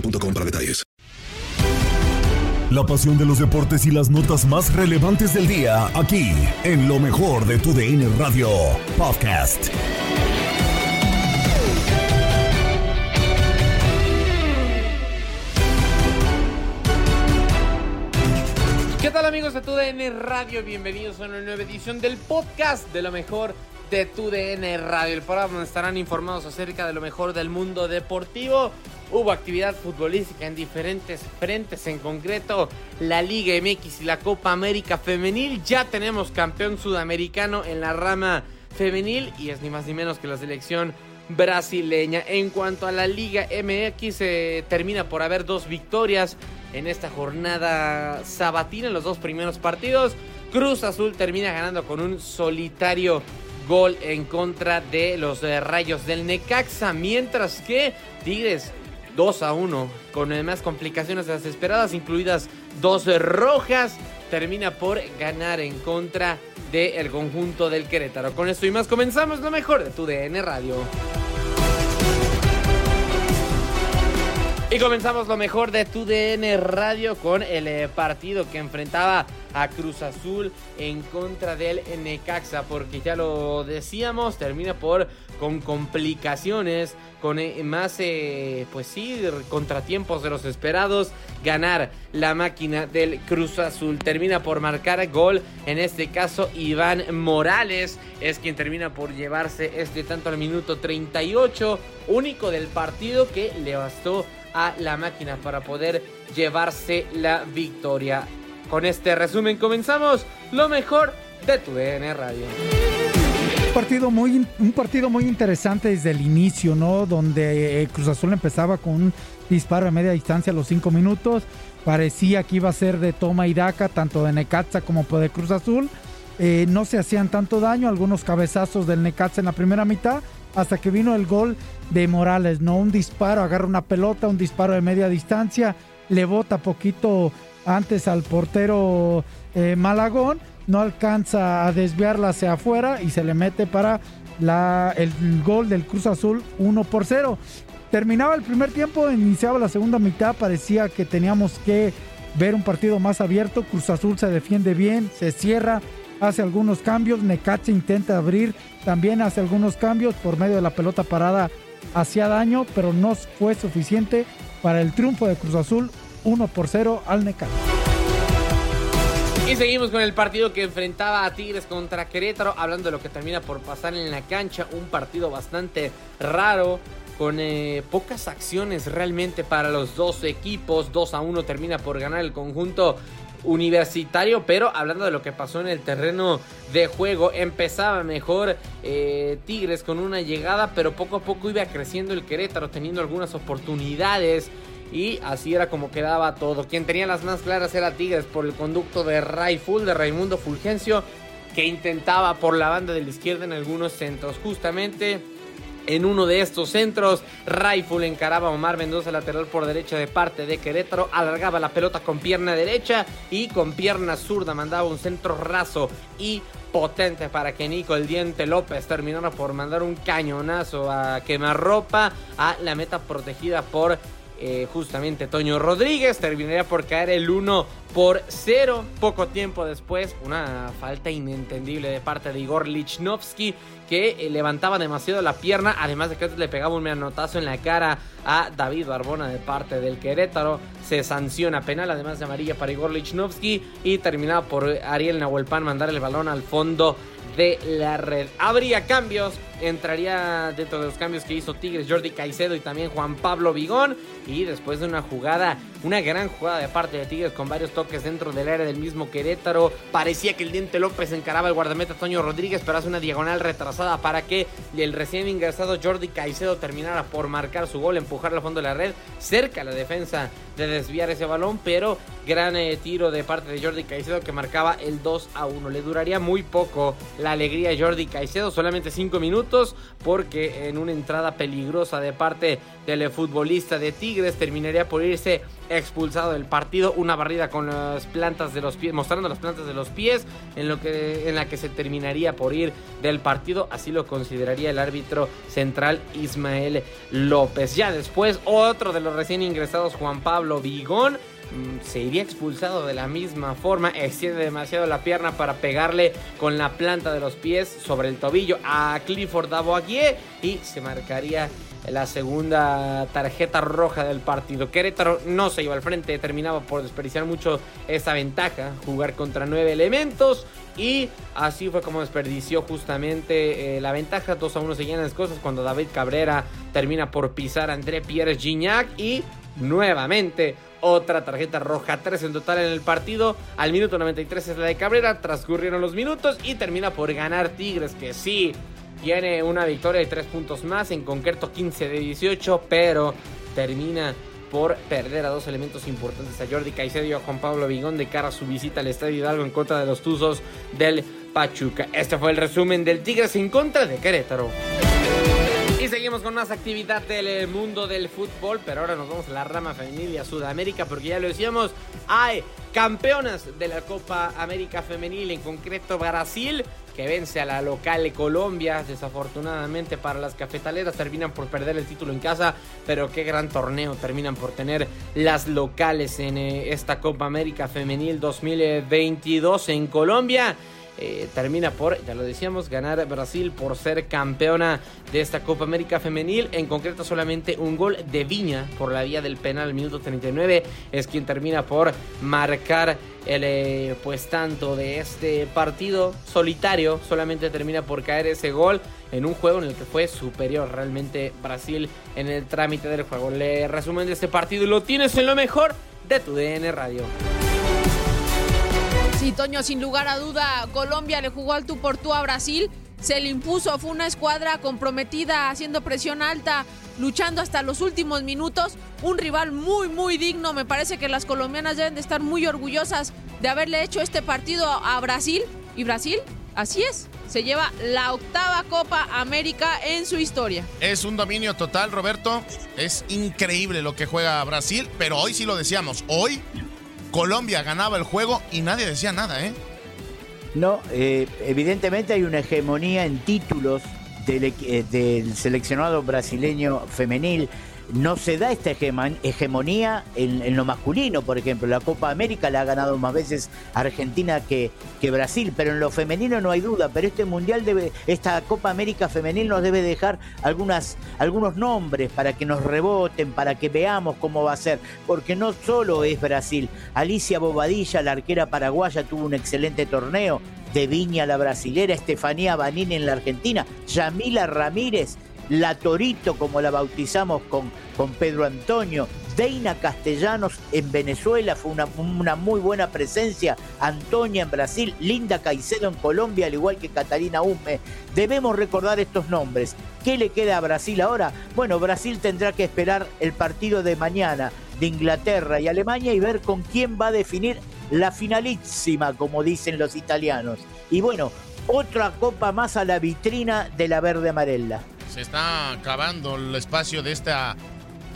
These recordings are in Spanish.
boostmobile.com para detalles. La pasión de los deportes y las notas más relevantes del día, aquí, en lo mejor de tu DN Radio Podcast. ¿Qué tal amigos de TUDN Radio? Bienvenidos a una nueva edición del podcast de lo mejor de TUDN Radio. El programa donde estarán informados acerca de lo mejor del mundo deportivo. Hubo actividad futbolística en diferentes frentes, en concreto la Liga MX y la Copa América Femenil. Ya tenemos campeón sudamericano en la rama femenil y es ni más ni menos que la selección brasileña. En cuanto a la Liga MX, eh, termina por haber dos victorias en esta jornada sabatina en los dos primeros partidos. Cruz Azul termina ganando con un solitario gol en contra de los eh, Rayos del Necaxa, mientras que Tigres 2 a 1 con más complicaciones de las esperadas, incluidas dos rojas, termina por ganar en contra del conjunto del Querétaro. Con esto y más comenzamos lo mejor de tu DN Radio. Y comenzamos lo mejor de tu DN Radio con el eh, partido que enfrentaba a Cruz Azul en contra del Necaxa, porque ya lo decíamos, termina por con complicaciones, con eh, más, eh, pues sí, contratiempos de los esperados, ganar la máquina del Cruz Azul. Termina por marcar gol, en este caso Iván Morales es quien termina por llevarse este tanto al minuto 38, único del partido que le bastó a la máquina para poder llevarse la victoria. Con este resumen comenzamos lo mejor de tu DN Radio. partido muy, un partido muy interesante desde el inicio, ¿no? Donde eh, Cruz Azul empezaba con un disparo a media distancia a los cinco minutos. Parecía que iba a ser de toma y daca, tanto de Necaxa como de Cruz Azul. Eh, no se hacían tanto daño, algunos cabezazos del Necaxa en la primera mitad, hasta que vino el gol de Morales, ¿no? Un disparo, agarra una pelota, un disparo de media distancia, le bota poquito antes al portero eh, Malagón, no alcanza a desviarla hacia afuera y se le mete para el gol del Cruz Azul 1 por 0. Terminaba el primer tiempo, iniciaba la segunda mitad, parecía que teníamos que ver un partido más abierto. Cruz Azul se defiende bien, se cierra, hace algunos cambios. Necaxa intenta abrir, también hace algunos cambios por medio de la pelota parada. Hacía daño, pero no fue suficiente para el triunfo de Cruz Azul 1 por 0 al Necaxa. Y seguimos con el partido que enfrentaba a Tigres contra Querétaro, hablando de lo que termina por pasar en la cancha, un partido bastante raro, con eh, pocas acciones realmente para los dos equipos. 2 a 1 termina por ganar el conjunto universitario, pero hablando de lo que pasó en el terreno de juego, empezaba mejor eh, Tigres con una llegada, pero poco a poco iba creciendo el Querétaro, teniendo algunas oportunidades. Y así era como quedaba todo. Quien tenía las más claras era Tigres por el conducto de Full de Raimundo Fulgencio, que intentaba por la banda de la izquierda en algunos centros. Justamente en uno de estos centros. Rifle encaraba a Omar Mendoza lateral por derecha de parte de Querétaro. Alargaba la pelota con pierna derecha y con pierna zurda mandaba un centro raso y potente para que Nico el Diente López terminara por mandar un cañonazo a quemarropa a la meta protegida por eh, justamente Toño Rodríguez. Terminaría por caer el 1 por 0. Poco tiempo después, una falta inentendible de parte de Igor Lichnowsky que eh, levantaba demasiado la pierna. Además de que le pegaba un manotazo en la cara a David Barbona de parte del Querétaro. Se sanciona penal, además de amarilla para Igor Lichnowsky. Y terminaba por Ariel Nahuelpan mandar el balón al fondo de la red. Habría cambios, entraría dentro de los cambios que hizo Tigres Jordi Caicedo y también Juan Pablo Vigón. Y después de una jugada, una gran jugada de parte de Tigres con varios toques dentro del área del mismo Querétaro, parecía que el Diente López encaraba el guardameta Toño Rodríguez, pero hace una diagonal retrasada para que el recién ingresado Jordi Caicedo terminara por marcar su gol, empujar al fondo de la red, cerca la defensa de desviar ese balón, pero gran eh, tiro de parte de Jordi Caicedo que marcaba el 2 a 1. Le duraría muy poco la alegría a Jordi Caicedo, solamente 5 minutos, porque en una entrada peligrosa de parte del futbolista de Tigres terminaría por irse expulsado del partido, una barrida con las plantas de los pies, mostrando las plantas de los pies, en, lo que, en la que se terminaría por ir del partido, así lo consideraría el árbitro central Ismael López. Ya después, otro de los recién ingresados, Juan Pablo Vigón, se iría expulsado de la misma forma, extiende demasiado la pierna para pegarle con la planta de los pies sobre el tobillo a Clifford Davoaguier y se marcaría la segunda tarjeta roja del partido. Querétaro no se iba al frente, terminaba por desperdiciar mucho esa ventaja, jugar contra nueve elementos y así fue como desperdició justamente eh, la ventaja. 2 a 1 seguían las cosas cuando David Cabrera termina por pisar a André Pierre Gignac y nuevamente otra tarjeta roja, 3 en total en el partido. Al minuto 93 es la de Cabrera, transcurrieron los minutos y termina por ganar Tigres, que sí, tiene una victoria de 3 puntos más, en concreto 15 de 18, pero termina por perder a dos elementos importantes, a Jordi Caicedo y a Juan Pablo Vigón de cara a su visita al Estadio Hidalgo en contra de los Tuzos del Pachuca. Este fue el resumen del Tigres en contra de Querétaro. Y seguimos con más actividad del mundo del fútbol, pero ahora nos vamos a la rama femenil y a Sudamérica, porque ya lo decíamos, hay campeonas de la Copa América Femenil, en concreto Brasil, que vence a la local Colombia. Desafortunadamente para las cafetaleras terminan por perder el título en casa, pero qué gran torneo terminan por tener las locales en eh, esta Copa América Femenil 2022 en Colombia. Eh, termina por, ya lo decíamos, ganar Brasil por ser campeona de esta Copa América Femenil. En concreto, solamente un gol de Viña por la vía del penal, minuto 39, es quien termina por marcar el eh, pues tanto de este partido solitario. Solamente termina por caer ese gol en un juego en el que fue superior realmente Brasil en el trámite del juego. Le resumen de este partido lo tienes en lo mejor de tu DN Radio. Sí, Toño, sin lugar a duda, Colombia le jugó al tú por tú a Brasil. Se le impuso, fue una escuadra comprometida, haciendo presión alta, luchando hasta los últimos minutos. Un rival muy, muy digno. Me parece que las colombianas deben de estar muy orgullosas de haberle hecho este partido a Brasil. Y Brasil, así es, se lleva la octava Copa América en su historia. Es un dominio total, Roberto. Es increíble lo que juega Brasil, pero hoy sí lo decíamos. Hoy Colombia ganaba el juego y nadie decía nada, ¿eh? No, eh, evidentemente hay una hegemonía en títulos del, eh, del seleccionado brasileño femenil no se da esta hegemonía en, lo masculino, por ejemplo. La Copa América la ha ganado más veces Argentina que, que, Brasil, pero en lo femenino no hay duda. Pero este mundial debe, esta Copa América femenil nos debe dejar algunas, algunos nombres para que nos reboten, para que veamos cómo va a ser. Porque no solo es Brasil. Alicia Bobadilla, la arquera paraguaya, tuvo un excelente torneo. De Viña la brasilera, Estefanía Banini en la Argentina, Yamila Ramírez la Torito, como la bautizamos con, con Pedro Antonio, Deina Castellanos en Venezuela fue una, una, muy buena presencia, Antonia en Brasil, Linda Caicedo en Colombia, al igual que Catalina Hume. Debemos recordar estos nombres. ¿Qué le queda a Brasil ahora? Bueno, Brasil tendrá que esperar el partido de mañana de Inglaterra y Alemania y ver con quién va a definir la finalísima, como dicen los italianos. Y bueno, otra copa más a la vitrina de la verde amarela. Se está acabando el espacio de esta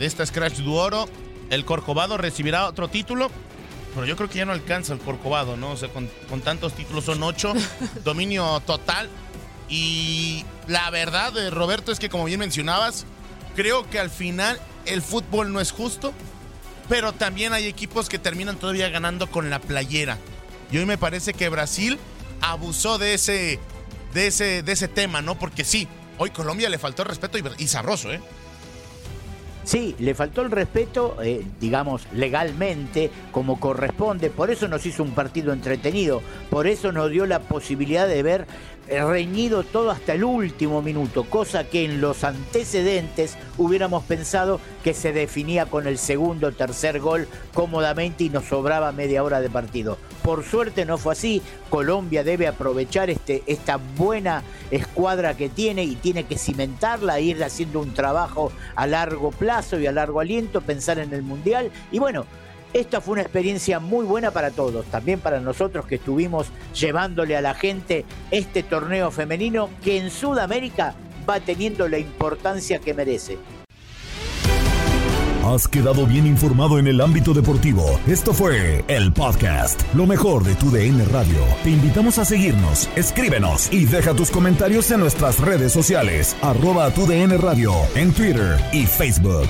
de esta Scratch Duoro. El Corcovado recibirá otro título, pero yo creo que ya no alcanza el Corcovado, ¿no? O sea, con, tantos títulos son ocho, dominio total. Y la verdad, Roberto, es que como bien mencionabas, creo que al final el fútbol no es justo, pero también hay equipos que terminan todavía ganando con la playera. Y hoy me parece que Brasil abusó de ese, de ese, de ese tema, ¿no? Porque sí, hoy Colombia le faltó respeto y, sabroso, ¿eh? Sí, le faltó el respeto, eh, digamos, legalmente, como corresponde. Por eso nos hizo un partido entretenido. Por eso nos dio la posibilidad de ver reñido todo hasta el último minuto, cosa que en los antecedentes hubiéramos pensado que se definía con el segundo o tercer gol cómodamente y nos sobraba media hora de partido. Por suerte no fue así. Colombia debe aprovechar este, esta buena escuadra que tiene y tiene que cimentarla, ir haciendo un trabajo a largo plazo y a largo aliento, pensar en el Mundial. Y bueno, esta fue una experiencia muy buena para todos, también para nosotros que estuvimos llevándole a la gente este torneo femenino que en Sudamérica va teniendo la importancia que merece. Has quedado bien informado en el ámbito deportivo. Esto fue el podcast, lo mejor de tu DN Radio. Te invitamos a seguirnos, escríbenos y deja tus comentarios en nuestras redes sociales, arroba tu DN Radio, en Twitter y Facebook.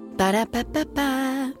Ba-da-ba-ba-ba.